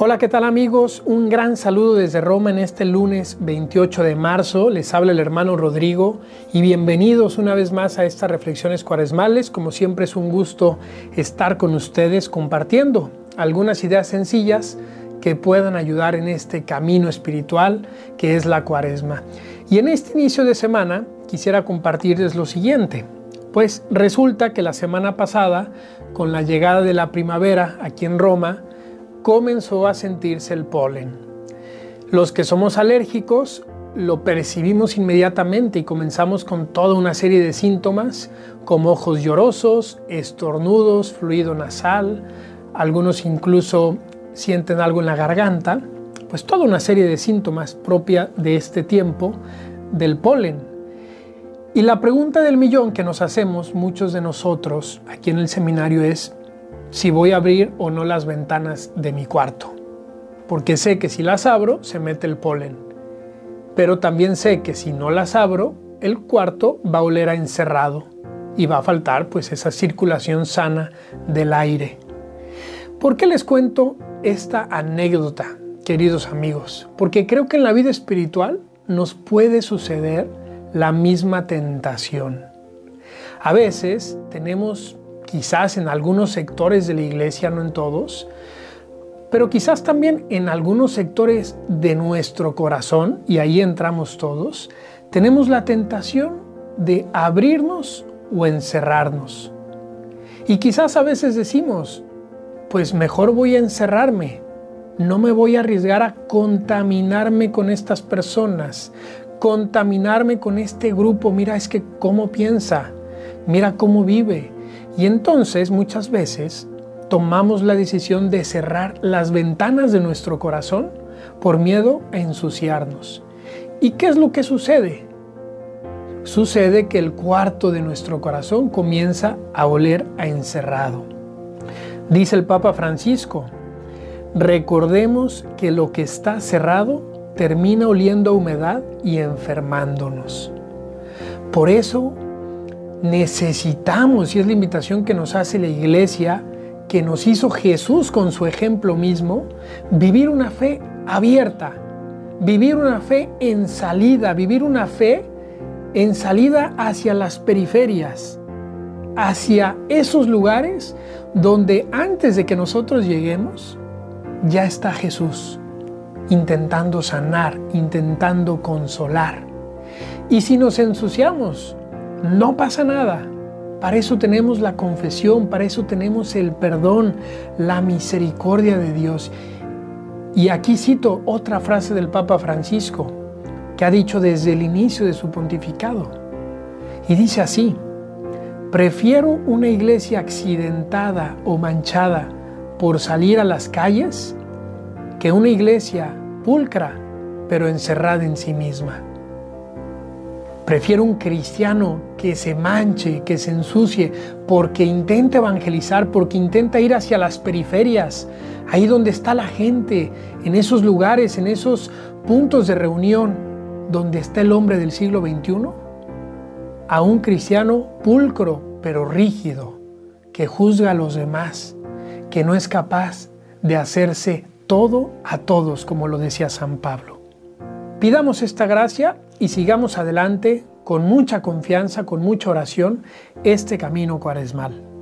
Hola, ¿qué tal amigos? Un gran saludo desde Roma en este lunes 28 de marzo. Les habla el hermano Rodrigo y bienvenidos una vez más a estas reflexiones cuaresmales. Como siempre es un gusto estar con ustedes compartiendo algunas ideas sencillas que puedan ayudar en este camino espiritual que es la cuaresma. Y en este inicio de semana quisiera compartirles lo siguiente. Pues resulta que la semana pasada, con la llegada de la primavera aquí en Roma, comenzó a sentirse el polen. Los que somos alérgicos lo percibimos inmediatamente y comenzamos con toda una serie de síntomas como ojos llorosos, estornudos, fluido nasal, algunos incluso sienten algo en la garganta, pues toda una serie de síntomas propia de este tiempo del polen. Y la pregunta del millón que nos hacemos muchos de nosotros aquí en el seminario es, si voy a abrir o no las ventanas de mi cuarto. Porque sé que si las abro se mete el polen. Pero también sé que si no las abro, el cuarto va a oler a encerrado y va a faltar pues esa circulación sana del aire. ¿Por qué les cuento esta anécdota, queridos amigos? Porque creo que en la vida espiritual nos puede suceder la misma tentación. A veces tenemos quizás en algunos sectores de la iglesia, no en todos, pero quizás también en algunos sectores de nuestro corazón, y ahí entramos todos, tenemos la tentación de abrirnos o encerrarnos. Y quizás a veces decimos, pues mejor voy a encerrarme, no me voy a arriesgar a contaminarme con estas personas, contaminarme con este grupo, mira es que cómo piensa, mira cómo vive, y entonces muchas veces tomamos la decisión de cerrar las ventanas de nuestro corazón por miedo a ensuciarnos. ¿Y qué es lo que sucede? Sucede que el cuarto de nuestro corazón comienza a oler a encerrado. Dice el Papa Francisco, recordemos que lo que está cerrado termina oliendo a humedad y enfermándonos. Por eso necesitamos, y es la invitación que nos hace la iglesia, que nos hizo Jesús con su ejemplo mismo, vivir una fe abierta, vivir una fe en salida, vivir una fe en salida hacia las periferias, hacia esos lugares donde antes de que nosotros lleguemos, ya está Jesús intentando sanar, intentando consolar. Y si nos ensuciamos, no pasa nada. Para eso tenemos la confesión, para eso tenemos el perdón, la misericordia de Dios. Y aquí cito otra frase del Papa Francisco, que ha dicho desde el inicio de su pontificado. Y dice así, prefiero una iglesia accidentada o manchada por salir a las calles que una iglesia pulcra pero encerrada en sí misma. Prefiero un cristiano que se manche, que se ensucie, porque intenta evangelizar, porque intenta ir hacia las periferias, ahí donde está la gente, en esos lugares, en esos puntos de reunión, donde está el hombre del siglo XXI, a un cristiano pulcro, pero rígido, que juzga a los demás, que no es capaz de hacerse todo a todos, como lo decía San Pablo. Pidamos esta gracia y sigamos adelante con mucha confianza, con mucha oración, este camino cuaresmal.